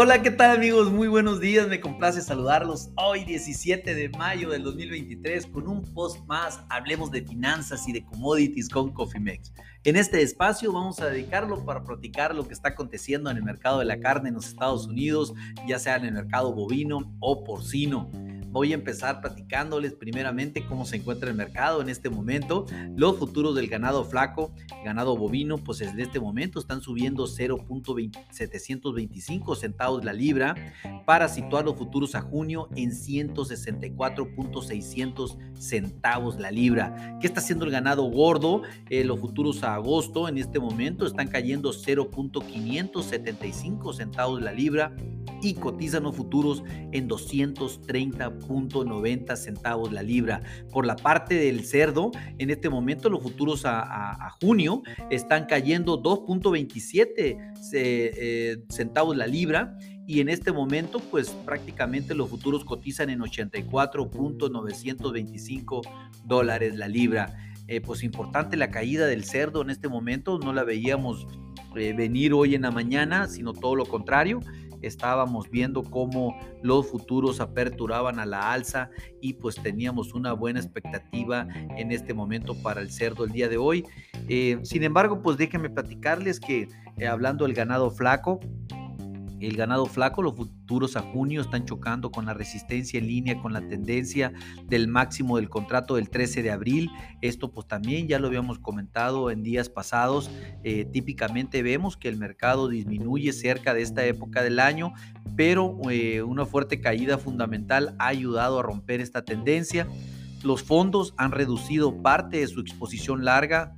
Hola, ¿qué tal amigos? Muy buenos días, me complace saludarlos hoy 17 de mayo del 2023 con un post más, hablemos de finanzas y de commodities con Cofimex. En este espacio vamos a dedicarlo para platicar lo que está aconteciendo en el mercado de la carne en los Estados Unidos, ya sea en el mercado bovino o porcino. Voy a empezar platicándoles primeramente cómo se encuentra el mercado en este momento. Los futuros del ganado flaco, ganado bovino, pues en este momento están subiendo 0.725 centavos la libra para situar los futuros a junio en 164.600 centavos la libra. ¿Qué está haciendo el ganado gordo? Eh, los futuros a agosto en este momento están cayendo 0.575 centavos la libra y cotizan los futuros en 230.90 centavos la libra. Por la parte del cerdo, en este momento los futuros a, junio están cayendo 2.27 eh, eh, centavos la libra y en este momento pues prácticamente los futuros cotizan en 84.925 dólares la libra. Eh, pues importante la caída del cerdo en este momento, no la veíamos venir hoy en la mañana, sino todo lo contrario estábamos viendo cómo los futuros aperturaban a la alza y pues teníamos una buena expectativa en este momento para el cerdo el día de hoy. Eh, sin embargo, pues déjenme platicarles que eh, hablando del ganado flaco, el ganado flaco, los futuros a junio están chocando con la resistencia en línea con la tendencia del máximo del contrato del 13 de abril. Esto pues también ya lo habíamos comentado en días pasados. Eh, típicamente vemos que el mercado disminuye cerca de esta época del año, pero eh, una fuerte caída fundamental ha ayudado a romper esta tendencia. Los fondos han reducido parte de su exposición larga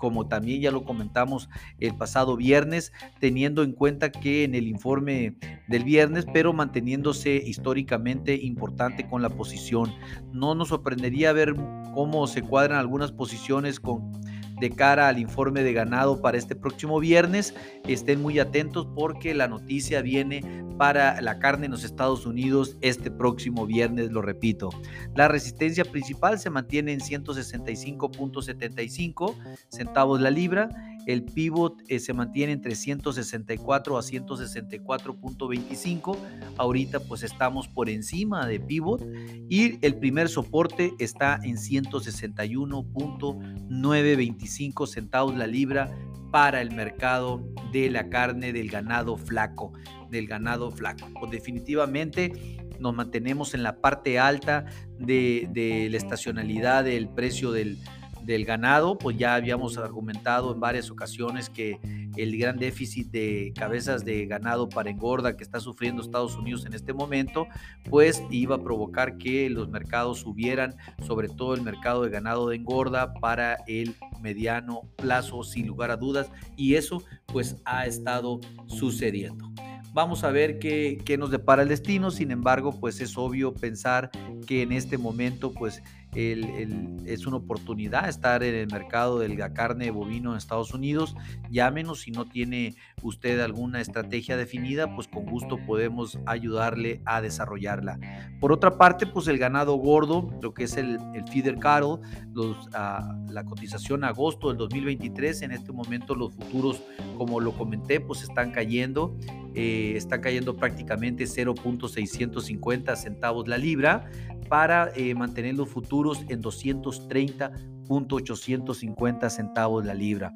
como también ya lo comentamos el pasado viernes, teniendo en cuenta que en el informe del viernes, pero manteniéndose históricamente importante con la posición. No nos sorprendería ver cómo se cuadran algunas posiciones con de cara al informe de ganado para este próximo viernes. Estén muy atentos porque la noticia viene para la carne en los Estados Unidos este próximo viernes, lo repito. La resistencia principal se mantiene en 165.75 centavos la libra el pivot eh, se mantiene entre 164 a 164.25. Ahorita pues estamos por encima de pivot y el primer soporte está en 161.925 centavos la libra para el mercado de la carne del ganado flaco, del ganado flaco. Pues definitivamente nos mantenemos en la parte alta de, de la estacionalidad del precio del, del ganado, pues ya habíamos argumentado en varias ocasiones que el gran déficit de cabezas de ganado para engorda que está sufriendo Estados Unidos en este momento, pues iba a provocar que los mercados subieran, sobre todo el mercado de ganado de engorda para el mediano plazo, sin lugar a dudas, y eso pues ha estado sucediendo. Vamos a ver qué, qué nos depara el destino, sin embargo, pues es obvio pensar que en este momento pues es una oportunidad estar en el mercado de la carne bovino en Estados Unidos. Llámenos si no tiene usted alguna estrategia definida, pues con gusto podemos ayudarle a desarrollarla. Por otra parte, pues el ganado gordo, lo que es el, el feeder cattle, los, ah, la cotización agosto del 2023, en este momento los futuros, como lo comenté, pues están cayendo. Eh, cayendo prácticamente 0.650 centavos la libra para eh, mantener los futuros en 230.850 centavos la libra.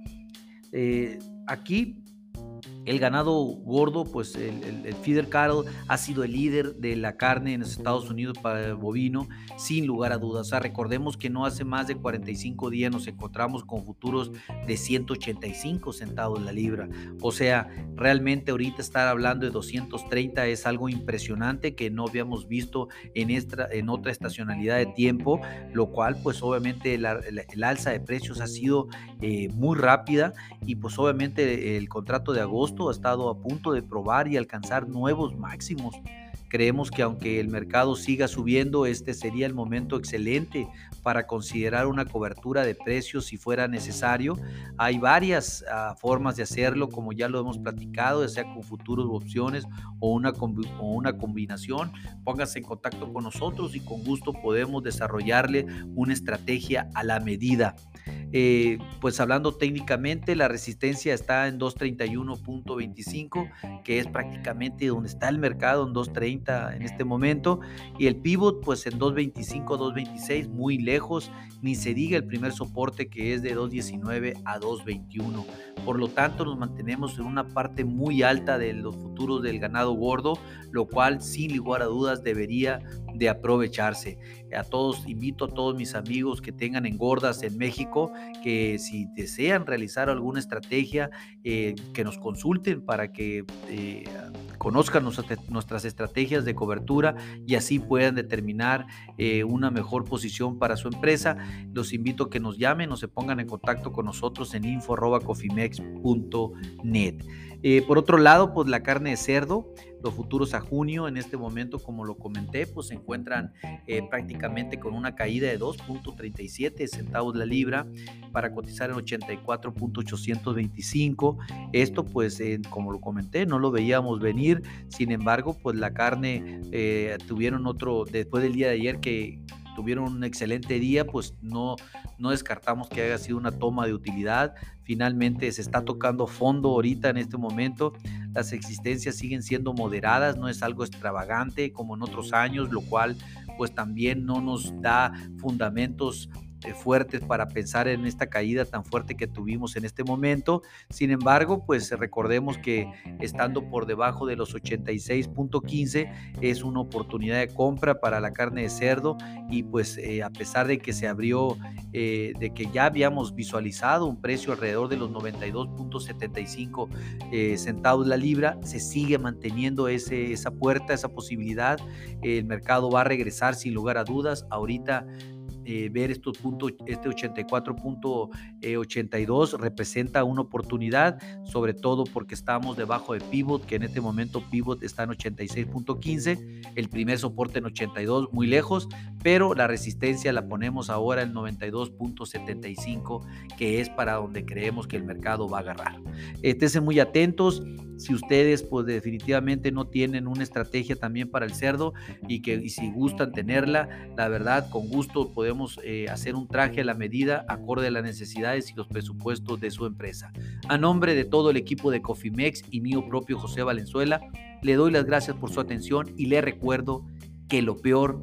Eh, aquí el ganado gordo, pues el, feeder cattle ha sido el líder de la carne en los Estados Unidos para el bovino, sin lugar a dudas. O sea, recordemos que no hace más de 45 días nos encontramos con futuros de 185 centavos la libra. O sea, realmente ahorita estar hablando de 230 es algo impresionante que no habíamos visto en, esta, en otra estacionalidad de tiempo, lo cual pues obviamente el alza de precios ha sido eh, muy rápida y pues obviamente el contrato de agosto ha estado a punto de probar y alcanzar nuevos máximos. Creemos que aunque el mercado siga subiendo, este sería el momento excelente para considerar una cobertura de precios si fuera necesario. Hay varias ah, formas de hacerlo, como ya lo hemos platicado, ya sea con futuros opciones o una, o una combinación. Póngase en contacto con nosotros y con gusto podemos desarrollarle una estrategia a la medida. Eh, pues hablando técnicamente, la resistencia está en 231.25, que es prácticamente donde está el mercado, en 230 en este momento, y el pivot pues en 225, 226, muy lejos, ni se diga el primer soporte que es de 219 a 221. Por lo tanto, nos mantenemos en una parte muy alta de los futuros del ganado gordo, lo cual sin lugar a dudas debería de aprovecharse. A todos, invito a todos mis amigos que tengan engordas en México, que si desean realizar alguna estrategia, eh, que nos consulten para que eh, conozcan nuestras estrategias de cobertura y así puedan determinar eh, una mejor posición para su empresa. Los invito a que nos llamen o se pongan en contacto con nosotros en info.cofimex.net. Eh, por otro lado, pues la carne de cerdo, los futuros a junio en este momento, como lo comenté, pues se encuentran eh, prácticamente con una caída de 2.37 centavos la libra para cotizar en 84.825. Esto pues como lo comenté, no lo veíamos venir. Sin embargo, pues la carne eh, tuvieron otro, después del día de ayer que tuvieron un excelente día, pues no, no descartamos que haya sido una toma de utilidad. Finalmente se está tocando fondo ahorita en este momento. Las existencias siguen siendo moderadas, no es algo extravagante como en otros años, lo cual pues también no nos da fundamentos fuertes para pensar en esta caída tan fuerte que tuvimos en este momento. Sin embargo, pues recordemos que estando por debajo de los 86.15 es una oportunidad de compra para la carne de cerdo y pues eh, a pesar de que se abrió, eh, de que ya habíamos visualizado un precio alrededor de los 92.75 centavos la libra, se sigue manteniendo ese, esa puerta, esa posibilidad. El mercado va a regresar sin lugar a dudas. Ahorita eh, ver estos puntos, este 84.82 representa una oportunidad, sobre todo porque estamos debajo de pivot, que en este momento pivot está en 86.15, el primer soporte en 82, muy lejos, pero la resistencia la ponemos ahora en 92.75, que es para donde creemos que el mercado va a agarrar. Estén muy atentos. Si ustedes pues definitivamente no tienen una estrategia también para el cerdo y que si gustan tenerla, la verdad con gusto podemos eh, hacer un traje a la medida acorde a las necesidades y los presupuestos de su empresa. A nombre de todo el equipo de Cofimex y mío propio José Valenzuela, le doy las gracias por su atención y le recuerdo que lo peor